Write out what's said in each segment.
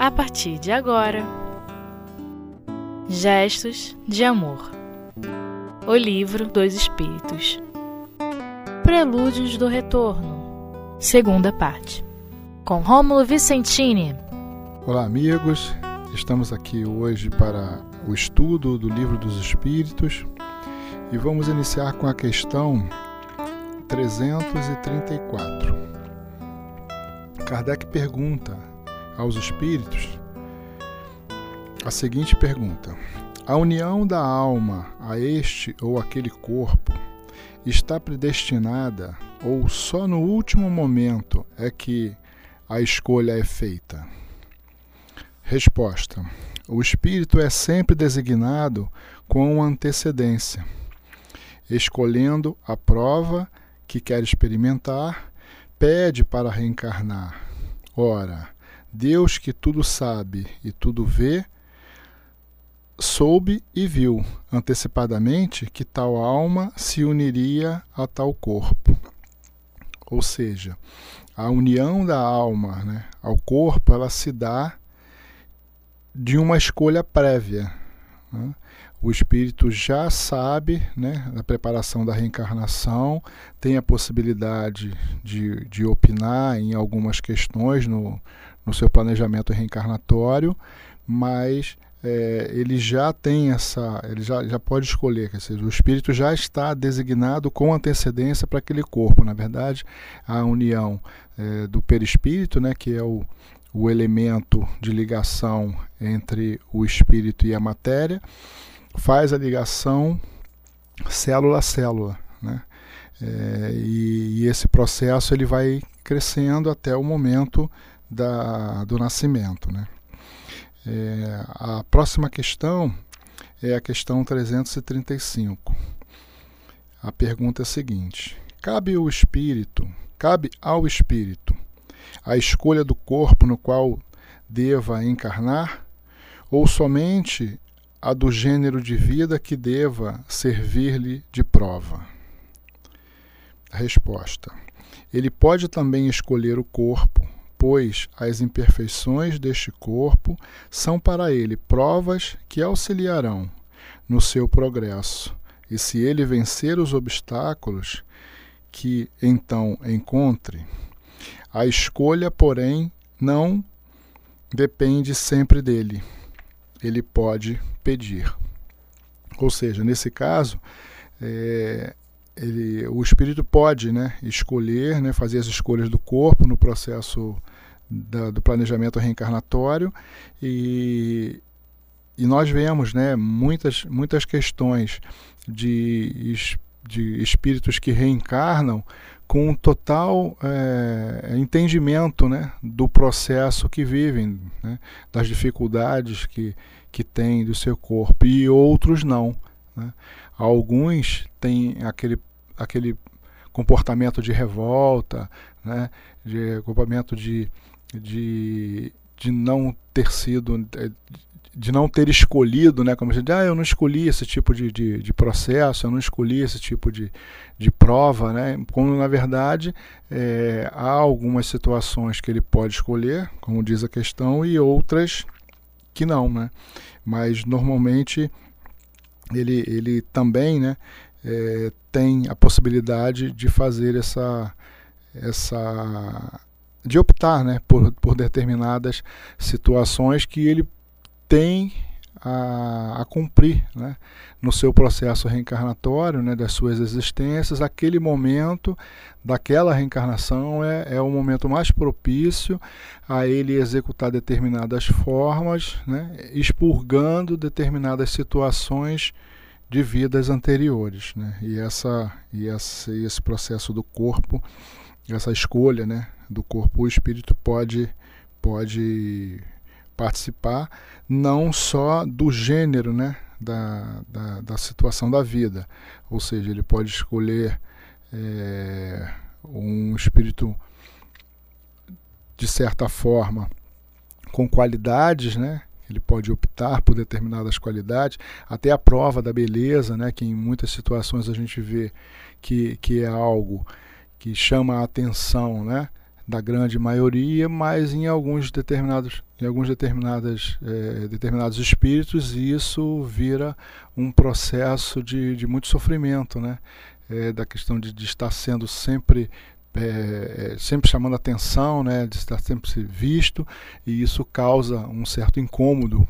a partir de agora. Gestos de Amor O Livro dos Espíritos Prelúdios do Retorno Segunda parte Com Rômulo Vicentini Olá, amigos. Estamos aqui hoje para o estudo do Livro dos Espíritos e vamos iniciar com a questão 334. Kardec pergunta aos espíritos a seguinte pergunta: A união da alma a este ou aquele corpo está predestinada ou só no último momento é que a escolha é feita? Resposta: O espírito é sempre designado com antecedência, escolhendo a prova que quer experimentar, pede para reencarnar. Ora, Deus que tudo sabe e tudo vê, soube e viu antecipadamente que tal alma se uniria a tal corpo. Ou seja, a união da alma né, ao corpo ela se dá de uma escolha prévia. Né? O espírito já sabe né, da preparação da reencarnação, tem a possibilidade de, de opinar em algumas questões no, no seu planejamento reencarnatório, mas é, ele já tem essa, ele já, já pode escolher, quer dizer, o espírito já está designado com antecedência para aquele corpo. Na verdade, a união é, do perispírito, né, que é o, o elemento de ligação entre o espírito e a matéria, faz a ligação célula a célula, né? É, e, e, esse processo ele vai crescendo até o momento da, do nascimento. Né? É, a próxima questão é a questão 335. A pergunta é a seguinte: cabe o espírito, cabe ao espírito a escolha do corpo no qual deva encarnar, ou somente a do gênero de vida que deva servir-lhe de prova? Resposta: Ele pode também escolher o corpo, pois as imperfeições deste corpo são para ele provas que auxiliarão no seu progresso, e se ele vencer os obstáculos que então encontre, a escolha, porém, não depende sempre dele. Ele pode pedir. Ou seja, nesse caso, é, ele, o espírito pode né, escolher, né, fazer as escolhas do corpo no processo da, do planejamento reencarnatório e, e nós vemos né, muitas, muitas questões de, de espíritos que reencarnam com um total é, entendimento né, do processo que vivem, né, das dificuldades que, que têm do seu corpo, e outros não. Né. Alguns têm aquele aquele comportamento de revolta, né, de comportamento de, de, de não ter sido, de não ter escolhido, né, como a gente, ah, eu não escolhi esse tipo de, de, de, processo, eu não escolhi esse tipo de, de prova, né, quando na verdade é, há algumas situações que ele pode escolher, como diz a questão, e outras que não, né, mas normalmente ele, ele também, né, é, tem a possibilidade de fazer essa, essa de optar né, por, por determinadas situações que ele tem a, a cumprir né, no seu processo reencarnatório, né, das suas existências, aquele momento daquela reencarnação é, é o momento mais propício a ele executar determinadas formas, né, expurgando determinadas situações de vidas anteriores. Né? E, essa, e essa, esse processo do corpo, essa escolha né, do corpo, o espírito pode, pode participar não só do gênero né, da, da, da situação da vida, ou seja, ele pode escolher é, um espírito de certa forma com qualidades, né, ele pode optar por determinadas qualidades, até a prova da beleza, né, que em muitas situações a gente vê que, que é algo que chama a atenção né, da grande maioria, mas em alguns determinados, em alguns determinadas, é, determinados espíritos isso vira um processo de, de muito sofrimento, né? É, da questão de, de, estar sendo sempre é, sempre chamando atenção, né, de estar sempre visto, e isso causa um certo incômodo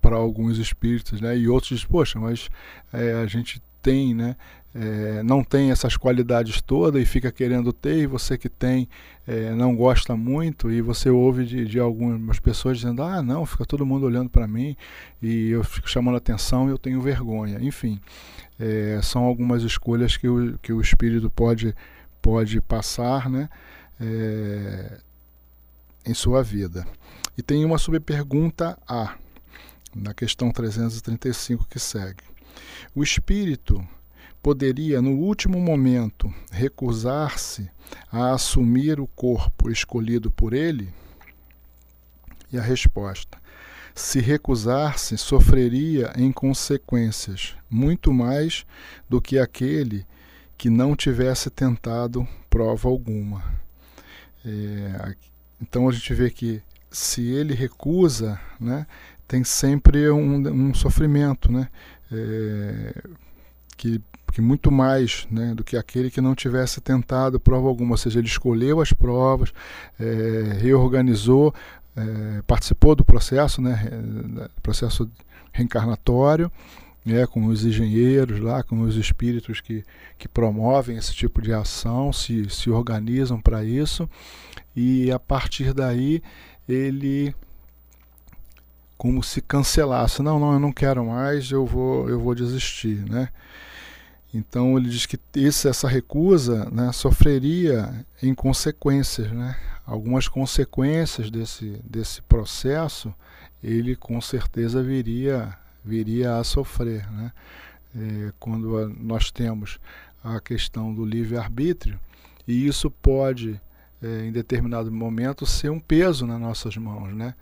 para alguns espíritos, né, e outros dizem, poxa, mas a gente tem, né, é, não tem essas qualidades todas e fica querendo ter, e você que tem é, não gosta muito, e você ouve de, de algumas pessoas dizendo: ah, não, fica todo mundo olhando para mim e eu fico chamando atenção e eu tenho vergonha. Enfim, é, são algumas escolhas que o, que o espírito pode, pode passar né, é, em sua vida. E tem uma subpergunta A, na questão 335 que segue. O espírito poderia, no último momento, recusar-se a assumir o corpo escolhido por ele? E a resposta: se recusar-se, sofreria em consequências muito mais do que aquele que não tivesse tentado prova alguma. É, então a gente vê que se ele recusa, né, tem sempre um, um sofrimento, né, é, que que muito mais né, do que aquele que não tivesse tentado prova alguma, ou seja, ele escolheu as provas, é, reorganizou, é, participou do processo, né, processo reencarnatório, né, com os engenheiros lá, com os espíritos que, que promovem esse tipo de ação, se, se organizam para isso, e a partir daí ele como se cancelasse, não, não, eu não quero mais, eu vou, eu vou desistir, né? Então ele diz que esse, essa recusa né, sofreria em consequências, né? algumas consequências desse, desse processo ele com certeza viria, viria a sofrer. Né? É, quando nós temos a questão do livre-arbítrio, e isso pode, é, em determinado momento, ser um peso nas nossas mãos. Né?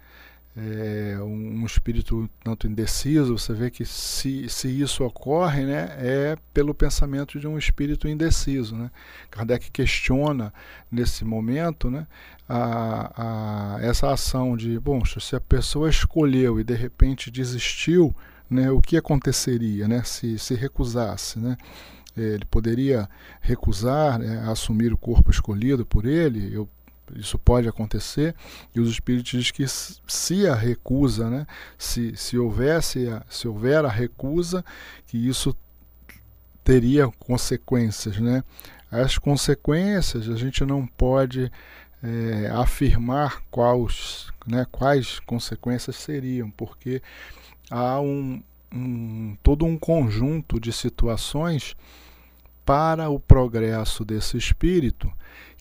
É, um, espírito tanto indeciso, você vê que se, se isso ocorre, né, é pelo pensamento de um espírito indeciso. Né? Kardec questiona nesse momento né, a, a, essa ação de, bom, se a pessoa escolheu e de repente desistiu, né, o que aconteceria né, se, se recusasse? Né? Ele poderia recusar né, assumir o corpo escolhido por ele. Eu isso pode acontecer, e os espíritos dizem que se a recusa, né, se, se, houvesse a, se houver a recusa, que isso teria consequências. Né? As consequências a gente não pode é, afirmar quais, né, quais consequências seriam, porque há um, um, todo um conjunto de situações para o progresso desse espírito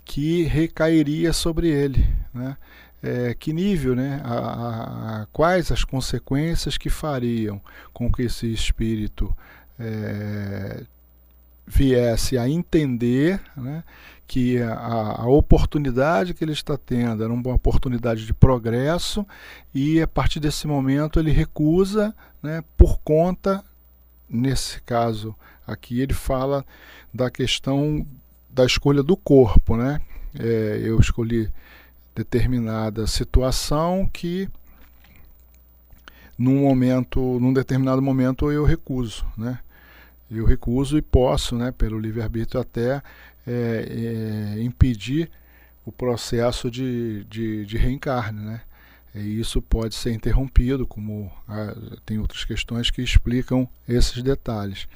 que recairia sobre ele. Né? É, que nível, né? A, a, quais as consequências que fariam com que esse espírito é, viesse a entender né, que a, a, oportunidade que ele está tendo era uma oportunidade de progresso e a partir desse momento ele recusa né, por conta, nesse caso aqui, ele fala da questão da escolha do corpo, né? É, eu escolhi determinada situação que num momento, num determinado momento eu recuso, né? Eu recuso e posso, né, pelo livre-arbítrio até é, é, impedir o processo de, de, de reencarne, né? E isso pode ser interrompido, como ah, tem outras questões que explicam esses detalhes.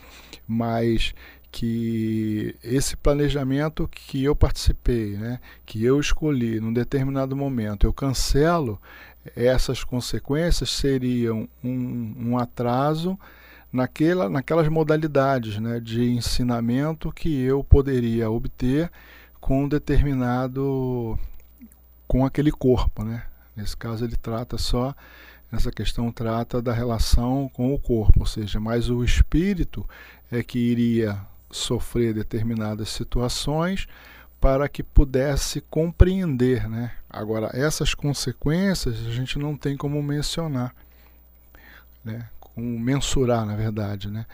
Mas que esse planejamento que eu participei, né, que eu escolhi num determinado momento, eu cancelo, essas consequências seriam um, um atraso naquela, naquelas modalidades né, de ensinamento que eu poderia obter com um determinado com aquele corpo, né? Nesse caso ele trata só essa questão trata da relação com o corpo, ou seja, mais o espírito é que iria sofrer determinadas situações para que pudesse compreender. Né? Agora, essas consequências a gente não tem como mencionar, né? como mensurar, na verdade. Né?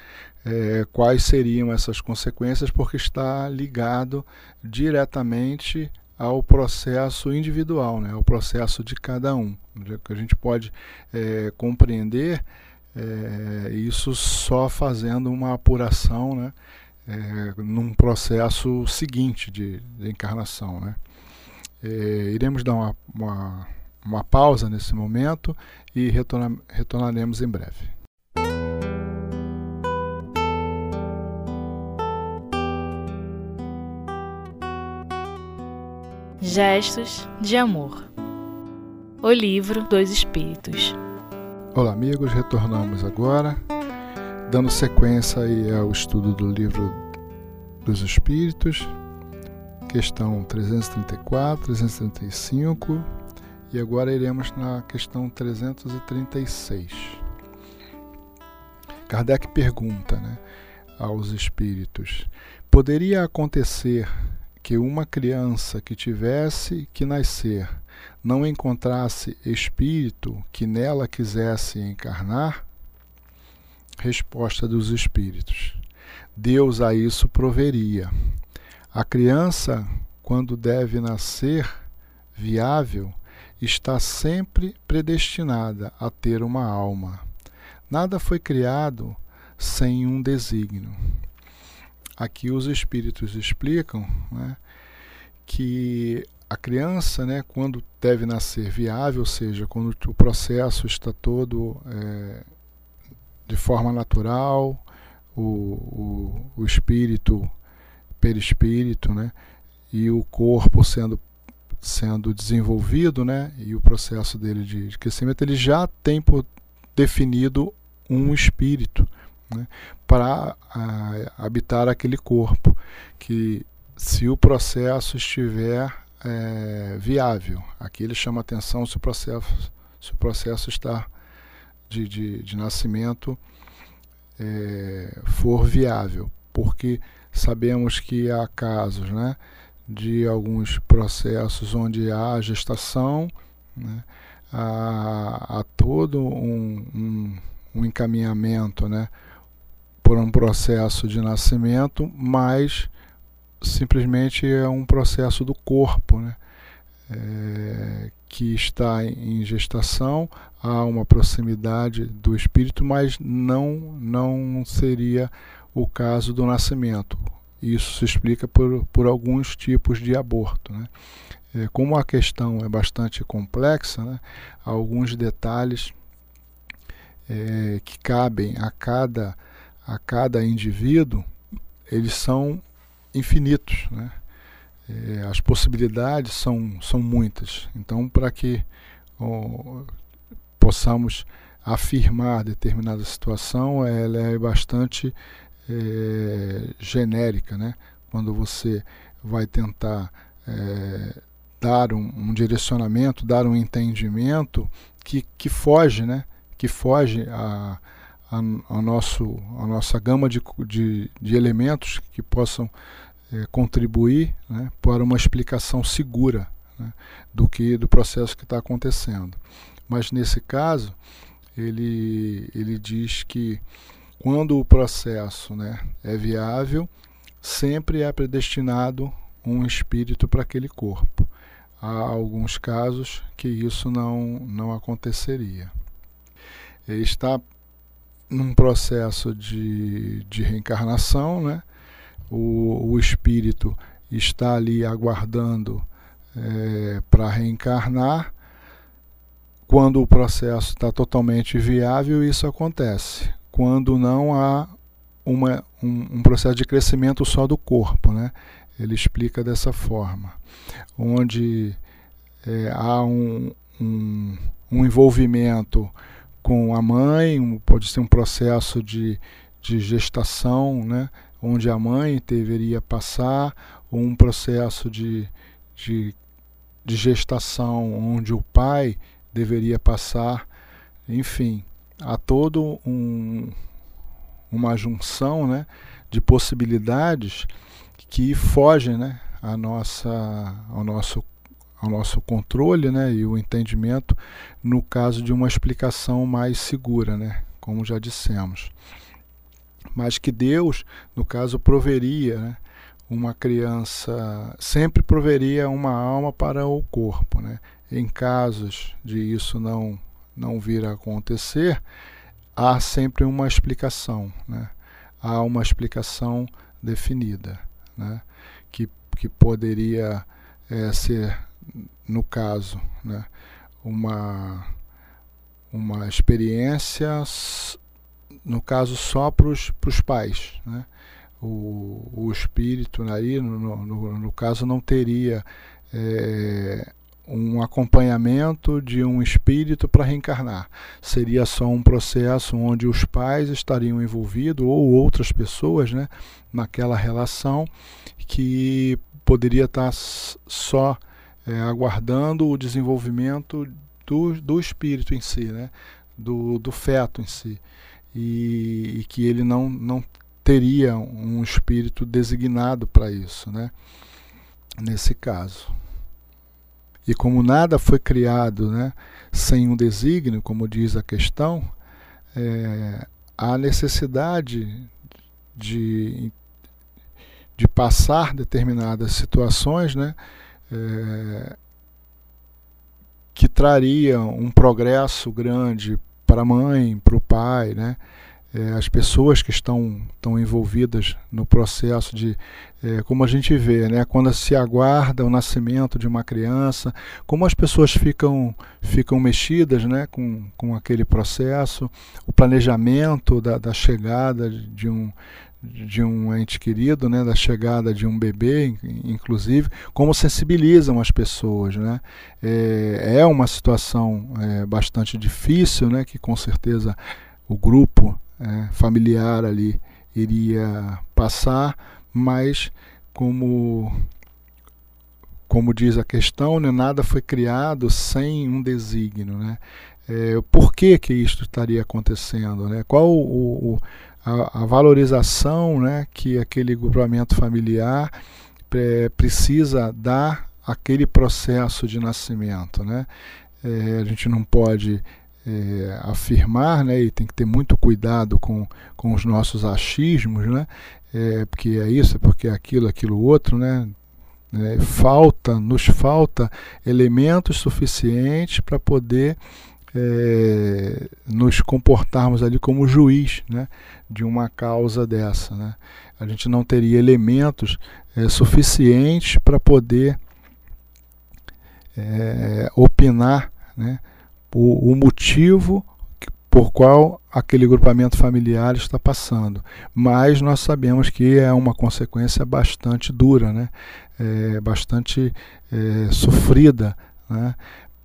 É, quais seriam essas consequências, porque está ligado diretamente ao processo individual, né, ao processo de cada um. Que a gente pode é, compreender é, isso só fazendo uma apuração né, é, num processo seguinte de, de encarnação. Né. É, iremos dar uma, uma, uma, pausa nesse momento e retorna, retornaremos em breve. Gestos de Amor O Livro dos Espíritos Olá, amigos, retornamos agora, dando sequência aí ao estudo do Livro dos Espíritos, questão 334, 335 e agora iremos na questão 336. Kardec pergunta né, aos espíritos: poderia acontecer que uma criança que tivesse que nascer não encontrasse espírito que nela quisesse encarnar? Resposta dos espíritos: Deus a isso proveria. A criança, quando deve nascer viável, está sempre predestinada a ter uma alma. Nada foi criado sem um desígnio. Aqui os espíritos explicam né, que a criança, né, quando deve nascer viável, ou seja, quando o processo está todo é, de forma natural, o, o, o espírito, perispírito, né, e o corpo sendo sendo desenvolvido, né, e o processo dele de, crescimento, ele já tem por definido um espírito né, para habitar aquele corpo, que se o processo estiver é, viável, aqui ele chama atenção se o processo, se o processo está de, de, de nascimento é, for viável, porque sabemos que há casos, né, de alguns processos onde há gestação, né, há, há, todo um, um, um, encaminhamento né, por um processo de nascimento, mas simplesmente é um processo do corpo né, é, que está em gestação, há uma proximidade do espírito, mas não, não seria o caso do nascimento. Isso se explica por, por alguns tipos de aborto. Né? É, como a questão é bastante complexa, né, alguns detalhes é, que cabem a cada, a cada indivíduo, eles são infinitos. Né? É, as possibilidades são, são muitas. Então, para que ó, possamos afirmar determinada situação, ela é bastante é, genérica, né? quando você vai tentar é, dar um, um, direcionamento, dar um entendimento que, que foge, né? que foge a, a, a, nosso, a nossa gama de, de, de elementos que possam é, contribuir né, para uma explicação segura né, do que do processo que está acontecendo. Mas nesse caso, ele, ele diz que quando o processo né, é viável, sempre é predestinado um espírito para aquele corpo. Há alguns casos que isso não, não aconteceria. Ele está num processo de, de reencarnação, né? O, o espírito está ali aguardando é, para reencarnar. Quando o processo está totalmente viável, isso acontece quando não há uma, um, um, processo de crescimento só do corpo. Né? Ele explica dessa forma, onde é, há um, um, um, envolvimento com a mãe, um, pode ser um processo de, de gestação, né? Onde a mãe deveria passar, um processo de, de, de gestação onde o pai deveria passar, enfim, há todo um, uma junção né, de possibilidades que fogem né, a nossa, ao, nosso, ao nosso controle né, e o entendimento no caso de uma explicação mais segura, né, como já dissemos. Mas que Deus, no caso, proveria né, uma criança sempre proveria uma alma para o corpo, né? Em casos de isso não não vir a acontecer, há sempre uma explicação, né? Há uma explicação definida, né? Que que poderia é, ser no caso, né? Uma uma experiência no caso só para os pais, né? o, o espírito aí, no, no, no caso, não teria é, um acompanhamento de um espírito para reencarnar. Seria só um processo onde os pais estariam envolvidos ou outras pessoas né, naquela relação que poderia estar só é, aguardando o desenvolvimento do, do espírito em si, né, do, do feto em si. E, e que ele não, não teria um espírito designado para isso, né? Nesse caso. E como nada foi criado né, sem um desígnio, como diz a questão, é, há necessidade de, de passar determinadas situações né, é, que trariam um progresso grande para a mãe, para o pai, né? é, as pessoas que estão, estão envolvidas no processo de, é, como a gente vê, né, quando se aguarda o nascimento de uma criança, como as pessoas ficam, ficam mexidas né, com, com aquele processo, o planejamento da, da chegada de um, de um ente querido, né, da chegada de um bebê, inclusive, como sensibilizam as pessoas. Né? É, é uma situação é, bastante difícil, né, que com certeza o grupo é, familiar ali iria passar, mas como como diz a questão, né, nada foi criado sem um desígnio, né? É, por que que isto estaria acontecendo, né? Qual o, o a, a, valorização, né, que aquele grupamento familiar é, precisa dar aquele processo de nascimento, né? É, a gente não pode é, afirmar, né, e tem que ter muito cuidado com, com os nossos achismos, né, é, porque é isso, é porque é aquilo, aquilo outro, né, é, falta, nos falta elementos suficientes para poder é, nos comportarmos ali como juiz né, de uma causa dessa. Né. A gente não teria elementos é, suficientes para poder é, opinar né, o, o motivo por qual aquele grupamento familiar está passando. Mas nós sabemos que é uma consequência bastante dura, né? É, bastante é, sofrida né?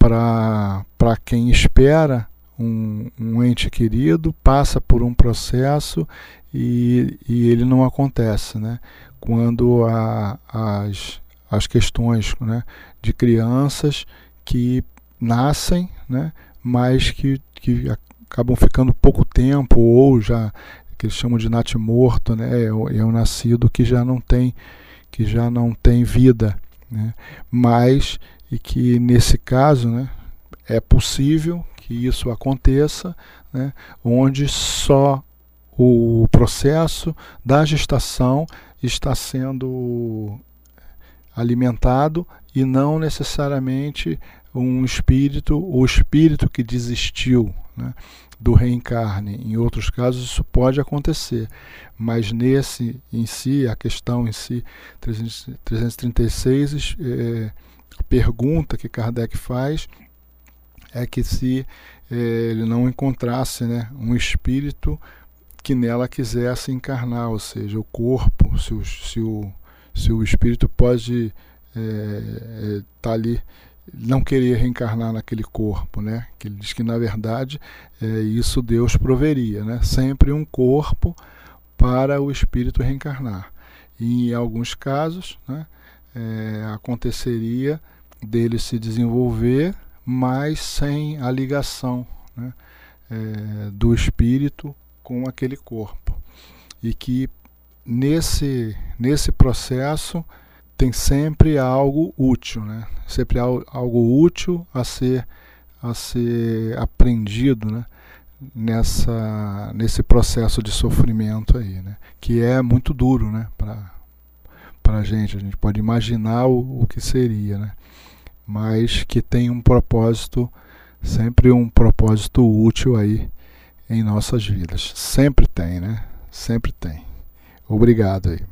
Para quem espera um, um, ente querido, passa por um processo e, e ele não acontece. Né? Quando há as, as questões né, de crianças que nascem, né, mas que, que acabam ficando pouco tempo ou já que eles chamam de morto, né, é, é um nascido que já não tem que já não tem vida, né, mas e que nesse caso, né, é possível que isso aconteça, né, onde só o processo da gestação está sendo alimentado e não necessariamente um espírito, o espírito que desistiu né, do reencarne. Em outros casos isso pode acontecer, mas nesse em si, a questão em si, 336, é, a pergunta que Kardec faz é que se é, ele não encontrasse né, um espírito que nela quisesse encarnar, ou seja, o corpo, se o, se o, se o espírito pode estar é, é, tá ali não queria reencarnar naquele corpo, né? Que ele diz que na verdade é, isso Deus proveria, né? Sempre um corpo para o espírito reencarnar. E em alguns casos, né, é, aconteceria dele se desenvolver, mas sem a ligação né, é, do espírito com aquele corpo. E que nesse, nesse processo tem sempre algo útil, né? Sempre algo útil a ser a ser aprendido, né? Nessa nesse processo de sofrimento aí, né? Que é muito duro, né? Para para a gente, a gente pode imaginar o, o que seria, né? mas que tem um propósito, sempre um propósito útil aí em nossas vidas. Sempre tem, né? Sempre tem. Obrigado aí.